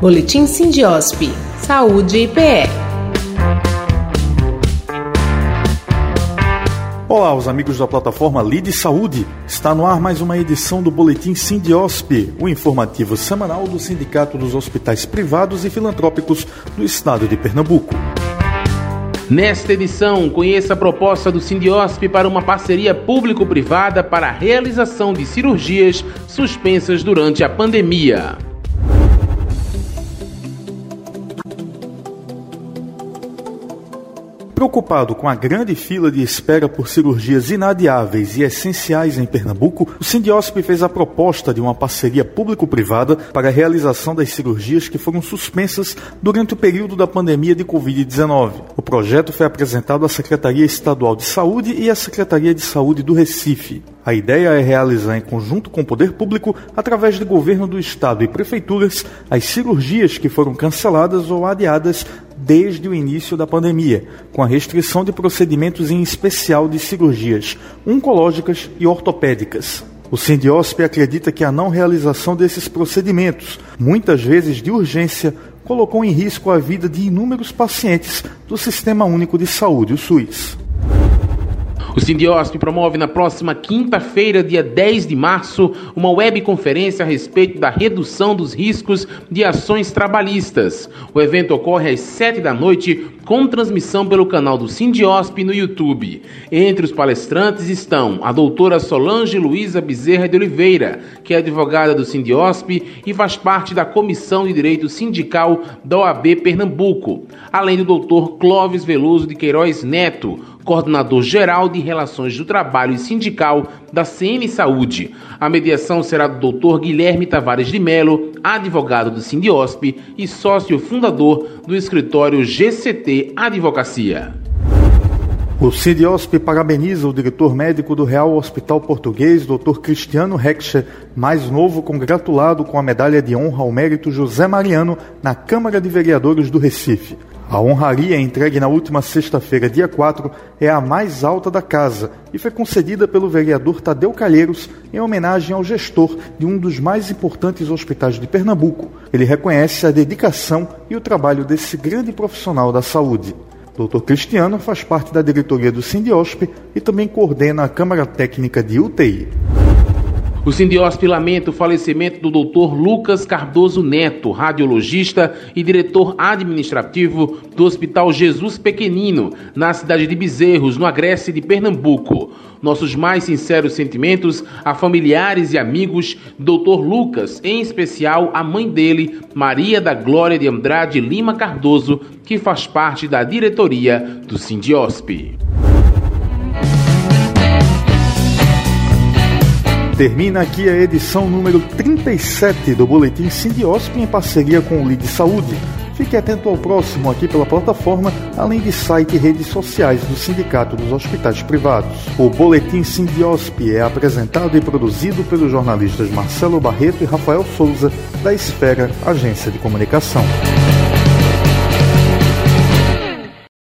Boletim Sindiosp. Saúde e PE. Olá, os amigos da plataforma Lide Saúde. Está no ar mais uma edição do Boletim Sindiosp, o informativo semanal do Sindicato dos Hospitais Privados e Filantrópicos do Estado de Pernambuco. Nesta edição, conheça a proposta do Sindiosp para uma parceria público-privada para a realização de cirurgias suspensas durante a pandemia. Preocupado com a grande fila de espera por cirurgias inadiáveis e essenciais em Pernambuco, o Sindiosp fez a proposta de uma parceria público-privada para a realização das cirurgias que foram suspensas durante o período da pandemia de Covid-19. O projeto foi apresentado à Secretaria Estadual de Saúde e à Secretaria de Saúde do Recife. A ideia é realizar em conjunto com o poder público, através do governo do estado e prefeituras, as cirurgias que foram canceladas ou adiadas desde o início da pandemia, com a restrição de procedimentos em especial de cirurgias oncológicas e ortopédicas. O Sindiosp acredita que a não realização desses procedimentos, muitas vezes de urgência, colocou em risco a vida de inúmeros pacientes do Sistema Único de Saúde, o SUS. O Sindiosp promove na próxima quinta-feira, dia 10 de março, uma webconferência a respeito da redução dos riscos de ações trabalhistas. O evento ocorre às 7 da noite, com transmissão pelo canal do Sindiosp no YouTube. Entre os palestrantes estão a doutora Solange Luiza Bezerra de Oliveira, que é advogada do Sindiosp e faz parte da Comissão de Direito Sindical da OAB Pernambuco, além do doutor Clóvis Veloso de Queiroz Neto, coordenador geral de Relações do Trabalho e Sindical da CN Saúde. A mediação será do Dr. Guilherme Tavares de Melo, advogado do Sindiosp e sócio fundador do escritório GCT Advocacia. O Sindiosp parabeniza o diretor médico do Real Hospital Português, Dr. Cristiano Rexcher, mais novo congratulado com a medalha de honra ao mérito José Mariano na Câmara de Vereadores do Recife. A honraria entregue na última sexta-feira, dia 4, é a mais alta da casa e foi concedida pelo vereador Tadeu Calheiros em homenagem ao gestor de um dos mais importantes hospitais de Pernambuco. Ele reconhece a dedicação e o trabalho desse grande profissional da saúde. Dr. Cristiano faz parte da diretoria do Sindiosp e também coordena a Câmara Técnica de UTI. O Sindiosp lamenta o falecimento do Dr. Lucas Cardoso Neto, radiologista e diretor administrativo do Hospital Jesus Pequenino, na cidade de Bezerros, no Agreste de Pernambuco. Nossos mais sinceros sentimentos a familiares e amigos do Dr. Lucas, em especial a mãe dele, Maria da Glória de Andrade Lima Cardoso, que faz parte da diretoria do Sindiosp. Termina aqui a edição número 37 do Boletim Sindiosp em parceria com o Lide Saúde. Fique atento ao próximo aqui pela plataforma, além de site e redes sociais do Sindicato dos Hospitais Privados. O Boletim Sindiosp é apresentado e produzido pelos jornalistas Marcelo Barreto e Rafael Souza, da Esfera Agência de Comunicação.